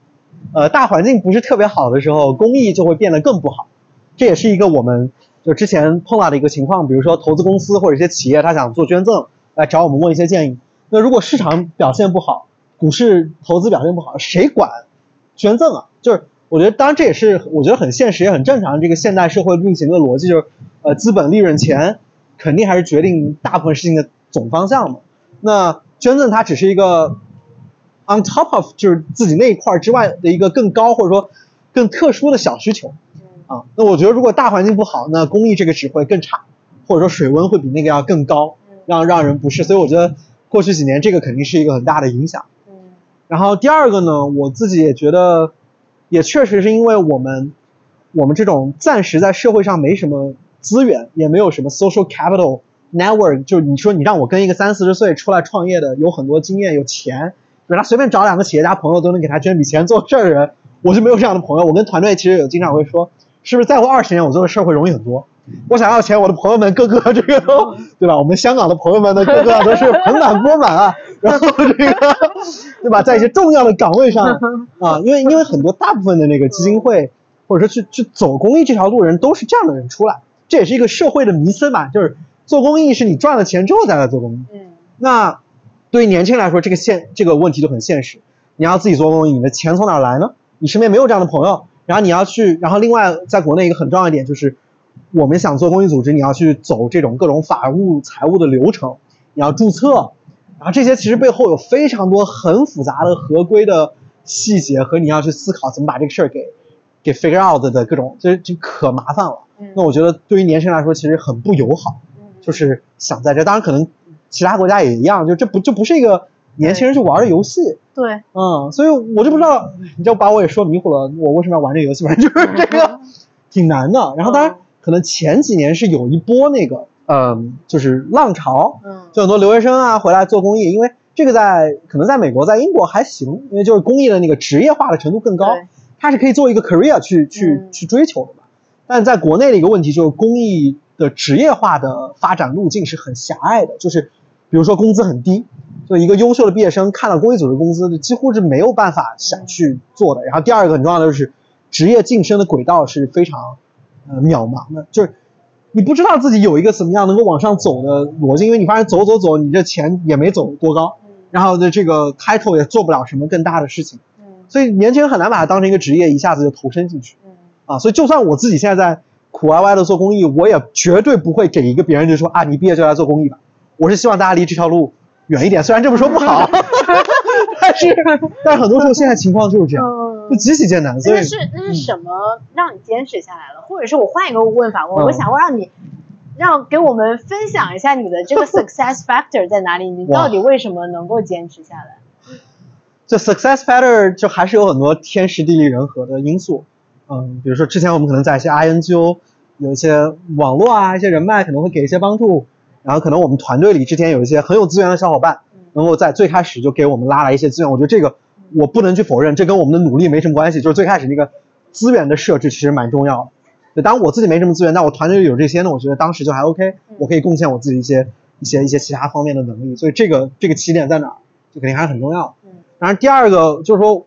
呃，大环境不是特别好的时候，公益就会变得更不好，这也是一个我们。就之前碰到的一个情况，比如说投资公司或者一些企业，他想做捐赠，来找我们问一些建议。那如果市场表现不好，股市投资表现不好，谁管捐赠啊？就是我觉得，当然这也是我觉得很现实也很正常。这个现代社会运行的逻辑就是，呃，资本利润钱肯定还是决定大部分事情的总方向嘛。那捐赠它只是一个 on top of 就是自己那一块之外的一个更高或者说更特殊的小需求。啊，那我觉得如果大环境不好，那工艺这个只会更差，或者说水温会比那个要更高，让让人不适。所以我觉得过去几年这个肯定是一个很大的影响。嗯。然后第二个呢，我自己也觉得，也确实是因为我们我们这种暂时在社会上没什么资源，也没有什么 social capital network，就是你说你让我跟一个三四十岁出来创业的，有很多经验、有钱，给他随便找两个企业家朋友都能给他捐笔钱做事儿的人，我就没有这样的朋友。我跟团队其实有经常会说。是不是再过二十年，我做的事儿会容易很多？我想要钱，我的朋友们个个这个都 对吧？我们香港的朋友们呢个个都是盆满钵满啊。然后这个对吧，在一些重要的岗位上 啊，因为因为很多大部分的那个基金会或者说去去走公益这条路人都是这样的人出来，这也是一个社会的迷思嘛，就是做公益是你赚了钱之后再来做公益。嗯。那对于年轻人来说，这个现这个问题就很现实。你要自己做公益，你的钱从哪来呢？你身边没有这样的朋友。然后你要去，然后另外在国内一个很重要一点就是，我们想做公益组织，你要去走这种各种法务、财务的流程，你要注册，然后这些其实背后有非常多很复杂的合规的细节和你要去思考怎么把这个事儿给给 figure out 的各种，就就可麻烦了。那我觉得对于年轻人来说其实很不友好，就是想在这，当然可能其他国家也一样，就这不就不是一个。年轻人去玩的游戏，对，嗯，所以我就不知道，你就把我也说迷糊了。我为什么要玩这个游戏？反正就是这个 挺难的。然后当然，可能前几年是有一波那个，嗯，就是浪潮，嗯，就很多留学生啊回来做公益，因为这个在可能在美国、在英国还行，因为就是公益的那个职业化的程度更高，它是可以做一个 career 去去去追求的嘛。但在国内的一个问题就是，公益的职业化的发展路径是很狭隘的，就是比如说工资很低。就一个优秀的毕业生看到公益组织工资，几乎是没有办法想去做的。然后第二个很重要的就是，职业晋升的轨道是非常，呃渺茫的，就是你不知道自己有一个怎么样能够往上走的逻辑，因为你发现走走走，你这钱也没走多高，然后的这个开头也做不了什么更大的事情，所以年轻人很难把它当成一个职业，一下子就投身进去，啊，所以就算我自己现在在苦歪歪的做公益，我也绝对不会给一个别人就说啊，你毕业就来做公益吧，我是希望大家离这条路。远一点，虽然这么说不好，但是但是很多时候现在情况就是这样，就极其艰难。所以那是那是什么让你坚持下来了？或者是我换一个问法，我我想让你让给我们分享一下你的这个 success factor 在哪里？你到底为什么能够坚持下来？就 success factor 就还是有很多天时地利人和的因素。嗯，比如说之前我们可能在一些 INGO 有一些网络啊，一些人脉可能会给一些帮助。然后可能我们团队里之前有一些很有资源的小伙伴，能够在最开始就给我们拉来一些资源。我觉得这个我不能去否认，这跟我们的努力没什么关系。就是最开始那个资源的设置其实蛮重要的。对，当然我自己没什么资源，但我团队里有这些呢，我觉得当时就还 OK，我可以贡献我自己一些一些一些其他方面的能力。所以这个这个起点在哪儿，就肯定还是很重要。当然第二个就是说，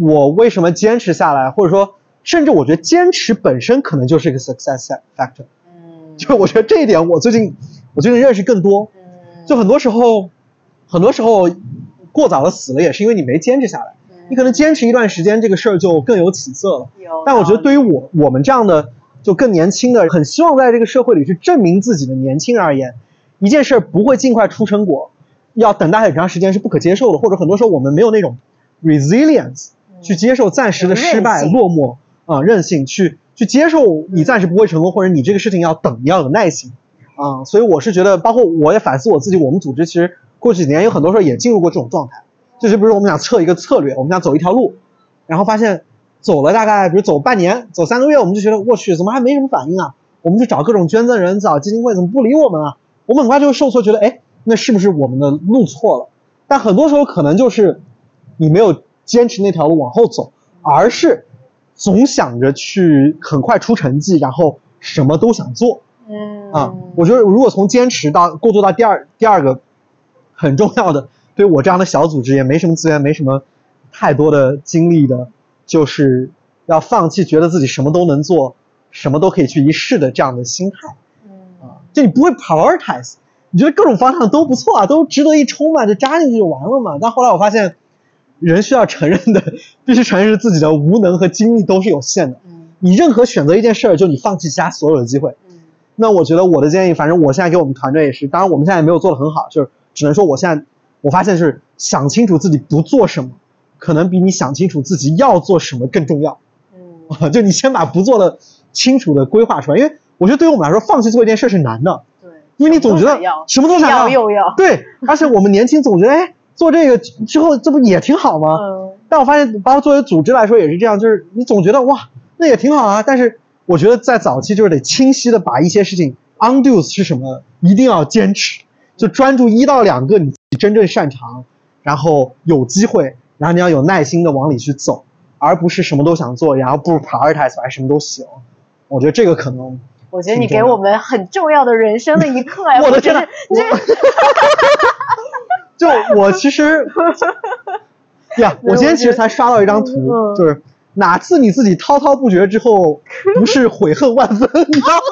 我为什么坚持下来，或者说甚至我觉得坚持本身可能就是一个 success factor。嗯，就我觉得这一点，我最近我就能认识更多。嗯，就很多时候，很多时候过早的死了，也是因为你没坚持下来。你可能坚持一段时间，这个事儿就更有起色了。但我觉得对于我我们这样的就更年轻的，很希望在这个社会里去证明自己的年轻人而言，一件事不会尽快出成果，要等待很长时间是不可接受的，或者很多时候我们没有那种 resilience 去接受暂时的失败落寞啊，任性去去接受你暂时不会成功，或者你这个事情要等，你要有耐心啊。所以我是觉得，包括我也反思我自己，我们组织其实过去几年有很多时候也进入过这种状态。就是比如我们想测一个策略，我们想走一条路，然后发现走了大概比如走半年、走三个月，我们就觉得我去怎么还没什么反应啊？我们就找各种捐赠人、找基金会，怎么不理我们啊？我们很快就会受挫，觉得哎，那是不是我们的路错了？但很多时候可能就是你没有坚持那条路往后走，而是总想着去很快出成绩，然后什么都想做。嗯啊，我觉得如果从坚持到过渡到第二第二个很重要的。对我这样的小组织也没什么资源，没什么太多的精力的，就是要放弃觉得自己什么都能做，什么都可以去一试的这样的心态。嗯啊，就你不会 prioritize，你觉得各种方向都不错啊，都值得一冲嘛，就扎进去就完了嘛。但后来我发现，人需要承认的，必须承认自己的无能和精力都是有限的。嗯，你任何选择一件事儿，就你放弃其他所有的机会。嗯，那我觉得我的建议，反正我现在给我们团队也是，当然我们现在也没有做的很好，就是只能说我现在。我发现是想清楚自己不做什么，可能比你想清楚自己要做什么更重要。嗯，就你先把不做的清楚的规划出来，因为我觉得对于我们来说，放弃做一件事是难的。对，因为你总觉得什么都想要，又要。对，而且我们年轻总觉得，哎，做这个之后这不也挺好吗？嗯。但我发现，包括作为组织来说也是这样，就是你总觉得哇，那也挺好啊。但是我觉得在早期就是得清晰的把一些事情 undo 是什么，一定要坚持，就专注一到两个你。真正擅长，然后有机会，然后你要有耐心的往里去走，而不是什么都想做，然后不如 prioritize 还什么都行。我觉得这个可能，我觉得你给我们很重要的人生的一课哎！我的天呐，就我其实呀，我今天其实才刷到一张图，就是哪次你自己滔滔不绝之后，不是悔恨万分？你知道吗？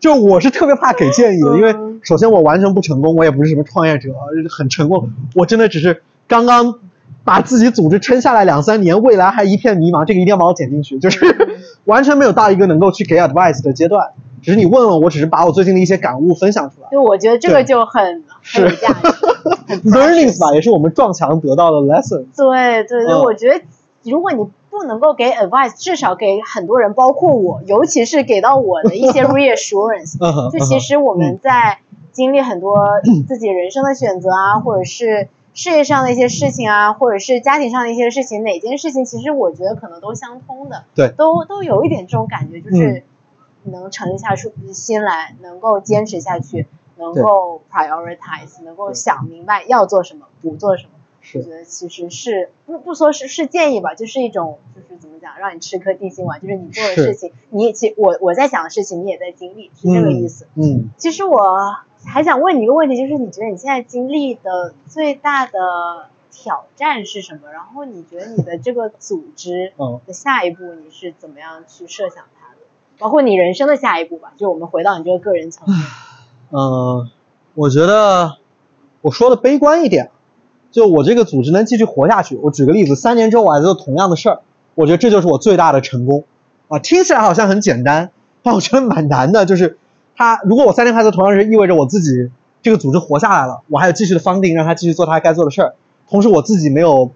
就我是特别怕给建议的，因为首先我完全不成功，我也不是什么创业者，很成功，我真的只是刚刚把自己组织撑下来两三年，未来还一片迷茫，这个一定要把我剪进去，就是 完全没有到一个能够去给 advice 的阶段，只是你问问我，只是把我最近的一些感悟分享出来。就我觉得这个就很很有价值，learnings 吧，也是我们撞墙得到的 lesson。对对对，我觉得如果你。不能够给 advice，至少给很多人，包括我，尤其是给到我的一些 reassurance。就其实我们在经历很多自己人生的选择啊，或者是事业上的一些事情啊，或者是家庭上的一些事情，哪件事情其实我觉得可能都相通的。对，都都有一点这种感觉，就是能沉下出心来，能够坚持下去，能够 prioritize，能够想明白要做什么，不做什么。我觉得其实是不不说是是建议吧，就是一种就是怎么讲，让你吃颗定心丸，就是你做的事情，你也其我我在想的事情，你也在经历，是这个意思。嗯，其实我还想问你一个问题，就是你觉得你现在经历的最大的挑战是什么？然后你觉得你的这个组织的下一步你是怎么样去设想它的？包括你人生的下一步吧，就我们回到你这个个人层面。嗯，我觉得我说的悲观一点。就我这个组织能继续活下去，我举个例子，三年之后我还做同样的事儿，我觉得这就是我最大的成功，啊，听起来好像很简单，但我觉得蛮难的。就是他如果我三年还做同样的事，意味着我自己这个组织活下来了，我还有继续的 funding 让他继续做他该做的事儿，同时我自己没有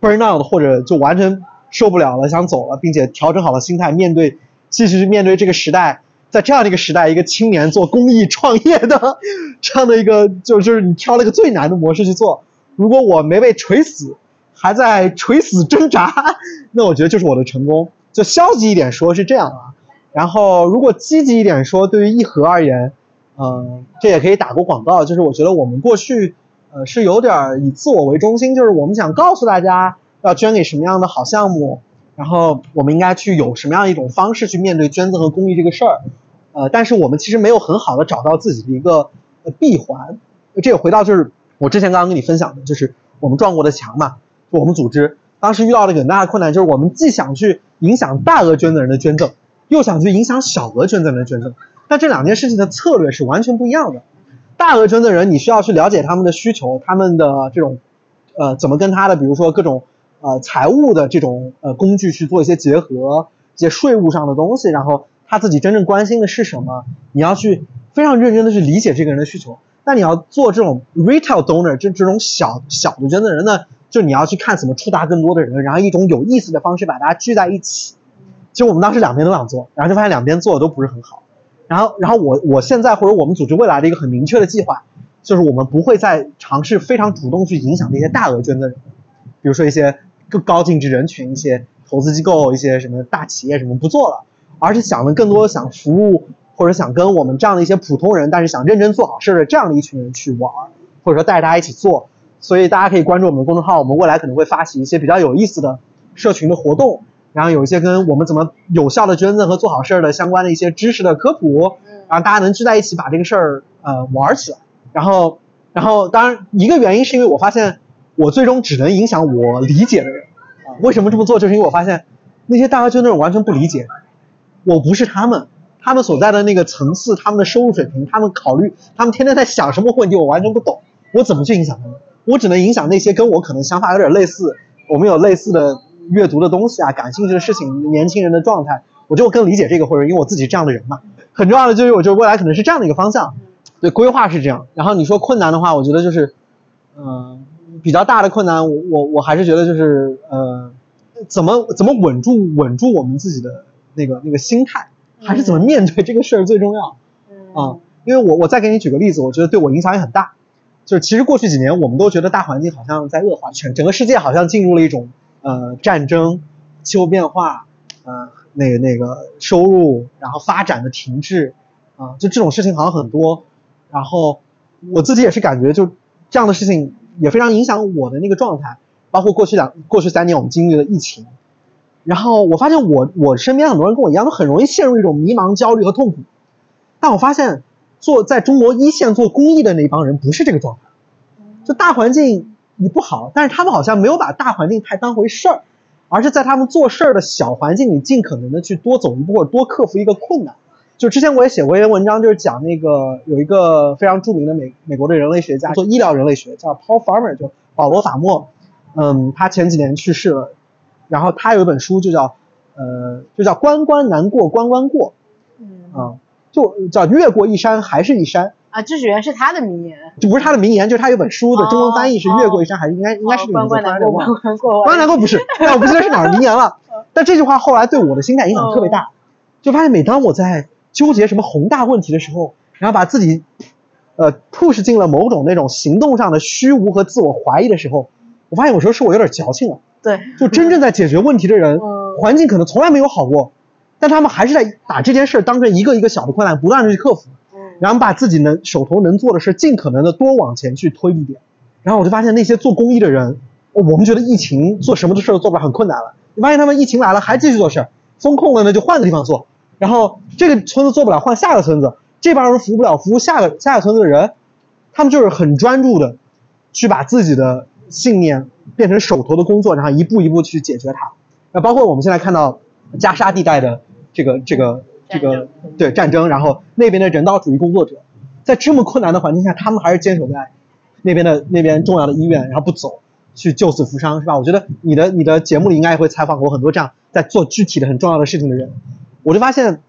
burn out 或者就完全受不了了想走了，并且调整好了心态面对继续去面对这个时代，在这样的一个时代，一个青年做公益创业的 这样的一个就就是你挑了一个最难的模式去做。如果我没被锤死，还在垂死挣扎，那我觉得就是我的成功。就消极一点说是这样啊，然后如果积极一点说，对于一盒而言，嗯，这也可以打个广告，就是我觉得我们过去，呃，是有点以自我为中心，就是我们想告诉大家要捐给什么样的好项目，然后我们应该去有什么样一种方式去面对捐赠和公益这个事儿，呃，但是我们其实没有很好的找到自己的一个闭环，这也回到就是。我之前刚刚跟你分享的就是我们撞过的墙嘛，我们组织当时遇到了一个很大的困难，就是我们既想去影响大额捐赠人的捐赠，又想去影响小额捐赠人的捐赠，但这两件事情的策略是完全不一样的。大额捐赠人，你需要去了解他们的需求，他们的这种，呃，怎么跟他的，比如说各种呃财务的这种呃工具去做一些结合，一些税务上的东西，然后他自己真正关心的是什么，你要去非常认真的去理解这个人的需求。那你要做这种 retail donor，就这种小小的捐赠人呢？就你要去看怎么触达更多的人，然后一种有意思的方式把大家聚在一起。其实我们当时两边都想做，然后就发现两边做的都不是很好。然后，然后我我现在或者我们组织未来的一个很明确的计划，就是我们不会再尝试非常主动去影响那些大额捐赠人，比如说一些更高净值人群、一些投资机构、一些什么大企业什么不做了，而是想的更多想服务或者想跟我们这样的一些普通人，但是想认真做好事的这样的一群人去玩，或者说带着大家一起做。所以大家可以关注我们的公众号，我们未来可能会发起一些比较有意思的社群的活动，然后有一些跟我们怎么有效的捐赠和做好事儿的相关的一些知识的科普，然后大家能聚在一起把这个事儿呃玩起来。然后，然后当然一个原因是因为我发现我最终只能影响我理解的人啊。为什么这么做？就是因为我发现那些大家捐赠人完全不理解，我不是他们，他们所在的那个层次，他们的收入水平，他们考虑，他们天天在想什么问题，我完全不懂，我怎么去影响他们？我只能影响那些跟我可能想法有点类似，我们有类似的阅读的东西啊，感兴趣的事情，年轻人的状态，我就更理解这个，或者因为我自己这样的人嘛。很重要的就是，我觉得未来可能是这样的一个方向，对，规划是这样。然后你说困难的话，我觉得就是，嗯，比较大的困难，我我我还是觉得就是，呃，怎么怎么稳住稳住我们自己的那个那个心态，还是怎么面对这个事儿最重要。啊，因为我我再给你举个例子，我觉得对我影响也很大。就是其实过去几年，我们都觉得大环境好像在恶化，全整个世界好像进入了一种呃战争、气候变化、呃那个那个收入然后发展的停滞啊，就这种事情好像很多。然后我自己也是感觉，就这样的事情也非常影响我的那个状态。包括过去两、过去三年我们经历了疫情，然后我发现我我身边很多人跟我一样，都很容易陷入一种迷茫、焦虑和痛苦。但我发现。做在中国一线做公益的那帮人不是这个状态，就大环境你不好，但是他们好像没有把大环境太当回事儿，而是在他们做事儿的小环境里尽可能的去多走一步或者多克服一个困难。就之前我也写过一篇文章，就是讲那个有一个非常著名的美美国的人类学家做医疗人类学，叫 Paul Farmer，就保罗法莫，嗯，他前几年去世了，然后他有一本书就叫呃就叫关关难过关关过，嗯啊。就叫越过一山还是一山啊！这是原是他的名言，就不是他的名言，就是他有本书的中文翻译是越过一山还是应该应该是关关难过关关过，关关难过不是，但我不记得是哪儿名言了。但这句话后来对我的心态影响特别大，就发现每当我在纠结什么宏大问题的时候，然后把自己呃 push 进了某种那种行动上的虚无和自我怀疑的时候，我发现有时候是我有点矫情了。对，就真正在解决问题的人，环境可能从来没有好过。但他们还是在把这件事当成一个一个小的困难，不断的去克服，然后把自己能手头能做的事尽可能的多往前去推一点。然后我就发现那些做公益的人，我们觉得疫情做什么的事都做不了，很困难了。你发现他们疫情来了还继续做事儿，风控了呢就换个地方做，然后这个村子做不了换下个村子，这帮人服务不了服务下个下个村子的人，他们就是很专注的去把自己的信念变成手头的工作，然后一步一步去解决它。那包括我们现在看到加沙地带的。这个这个这个对战争，然后那边的人道主义工作者，在这么困难的环境下，他们还是坚守在那边的那边重要的医院，然后不走，去救死扶伤，是吧？我觉得你的你的节目里应该也会采访过很多这样在做具体的很重要的事情的人。我就发现，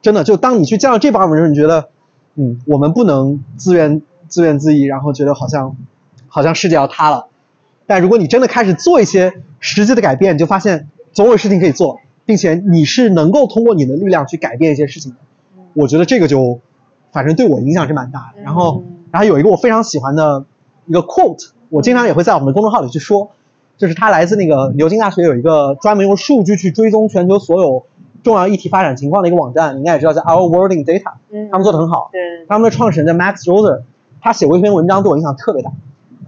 真的，就当你去见到这帮人，你觉得，嗯，我们不能自怨自怨自艾，然后觉得好像好像世界要塌了。但如果你真的开始做一些实际的改变，你就发现总有事情可以做。并且你是能够通过你的力量去改变一些事情的，我觉得这个就，反正对我影响是蛮大的。然后，然后有一个我非常喜欢的一个 quote，我经常也会在我们的公众号里去说，就是它来自那个牛津大学有一个专门用数据去追踪全球所有重要议题发展情况的一个网站，你应该也知道叫 Our World in Data，他们做的很好。对，他们的创始人叫 Max Roser，他写过一篇文章对我影响特别大，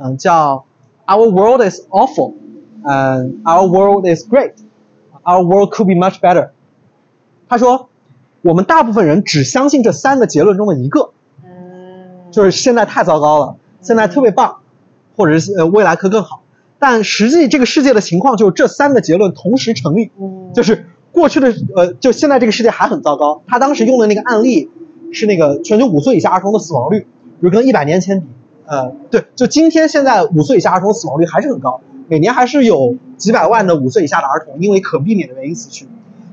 嗯，叫 Our World is awful，and，Our World is great。Our world could be much better。他说，我们大部分人只相信这三个结论中的一个，就是现在太糟糕了，现在特别棒，或者是呃未来可更好。但实际这个世界的情况就是这三个结论同时成立，嗯，就是过去的呃，就现在这个世界还很糟糕。他当时用的那个案例是那个全球五岁以下儿童的死亡率，比如跟一百年前比，呃，对，就今天现在五岁以下儿童死亡率还是很高，每年还是有几百万的五岁以下的儿童因为可避免的原因死去。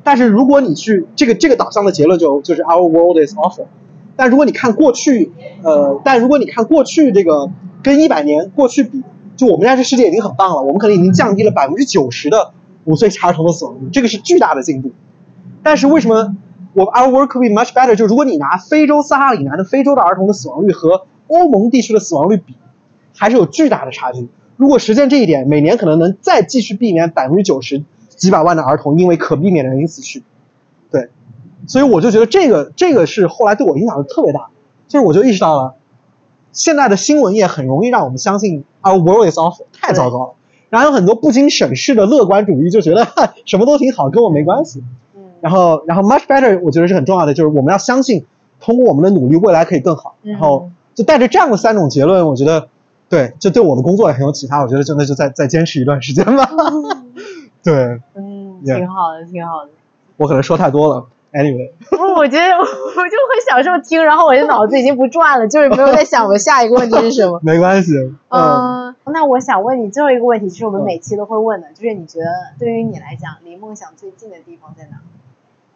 但是如果你去这个这个导向的结论就就是 Our world is awful。但如果你看过去，呃，但如果你看过去这个跟一百年过去比，就我们家这世界已经很棒了，我们可能已经降低了百分之九十的五岁儿童的死亡率，这个是巨大的进步。但是为什么我 Our world could be much better？就如果你拿非洲撒哈拉以南的非洲的儿童的死亡率和欧盟地区的死亡率比，还是有巨大的差距。如果实现这一点，每年可能能再继续避免百分之九十几百万的儿童因为可避免的原因死去。对。所以我就觉得这个这个是后来对我影响特别大，就是我就意识到了，现在的新闻业很容易让我们相信 our world is awful 太糟糕了，然后有很多不经审视的乐观主义就觉得 什么都挺好，跟我没关系。嗯。然后然后 much better 我觉得是很重要的，就是我们要相信通过我们的努力未来可以更好。然后就带着这样的三种结论，我觉得对，就对我的工作也很有启发。我觉得真的就再再坚持一段时间吧。对。嗯，挺好的，挺好的。我可能说太多了。Anyway，不，我觉得我就很享受听，然后我的脑子已经不转了，就是没有在想我下一个问题是什么。没关系。嗯，那我想问你最后一个问题，其实我们每期都会问的，就是你觉得对于你来讲，离梦想最近的地方在哪？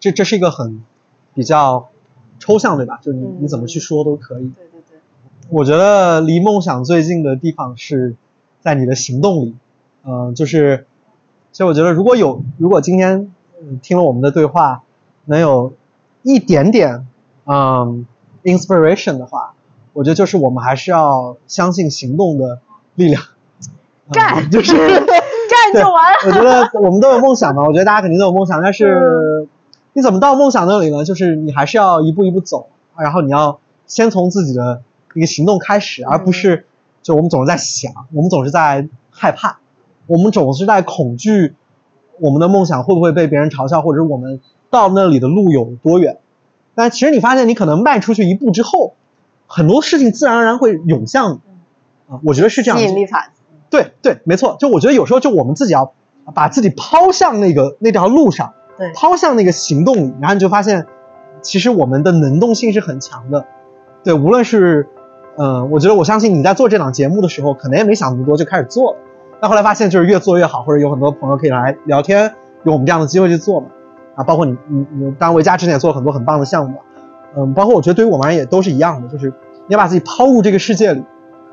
这这是一个很比较抽象，对吧？就你你怎么去说都可以。我觉得离梦想最近的地方是在你的行动里。嗯，就是，其实我觉得如果有，如果今天听了我们的对话。能有一点点嗯 inspiration 的话，我觉得就是我们还是要相信行动的力量，干就是 干就完了。我觉得我们都有梦想嘛，我觉得大家肯定都有梦想，但是你怎么到梦想那里呢？就是你还是要一步一步走，然后你要先从自己的一个行动开始，而不是就我们总是在想，我们总是在害怕，我们总是在恐惧我们的梦想会不会被别人嘲笑，或者我们。到那里的路有多远？但其实你发现，你可能迈出去一步之后，很多事情自然而然会涌向你。啊，我觉得是这样。吸引力法则。对对，没错。就我觉得有时候，就我们自己要把自己抛向那个那条路上，对，抛向那个行动里，然后你就发现，其实我们的能动性是很强的。对，无论是，嗯，我觉得我相信你在做这档节目的时候，可能也没想那么多就开始做了。但后来发现，就是越做越好，或者有很多朋友可以来聊天，有我们这样的机会去做嘛。啊，包括你，你，你，当然维嘉之前也做了很多很棒的项目，嗯，包括我觉得对于我们而言也都是一样的，就是你要把自己抛入这个世界里，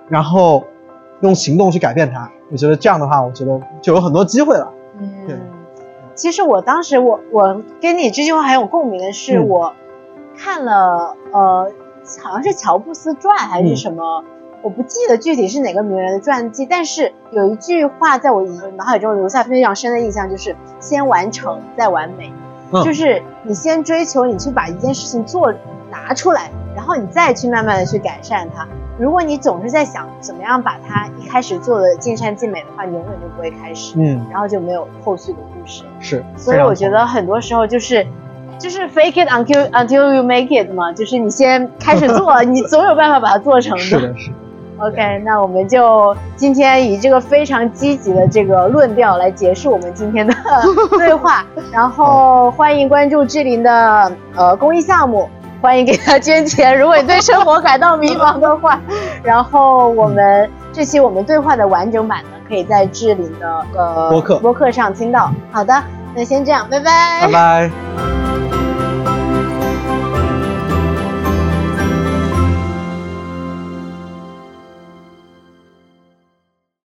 然后用行动去改变它。我觉得这样的话，我觉得就有很多机会了。嗯，对。其实我当时我我跟你这句话很有共鸣的是，我看了呃，好像是《乔布斯传》还是什么。我不记得具体是哪个名人的传记，但是有一句话在我脑海中留下非常深的印象，就是先完成再完美，就是你先追求，你去把一件事情做拿出来，然后你再去慢慢的去改善它。如果你总是在想怎么样把它一开始做的尽善尽美的话，你永远就不会开始，嗯，然后就没有后续的故事。是，所以我觉得很多时候就是就是 fake it until until you make it 嘛，就是你先开始做，你总有办法把它做成的。是的，是。OK，那我们就今天以这个非常积极的这个论调来结束我们今天的 对话。然后欢迎关注志林的呃公益项目，欢迎给他捐钱。如果你对生活感到迷茫的话，然后我们这期我们对话的完整版呢，可以在志林的呃播客播客上听到。好的，那先这样，拜拜，拜拜。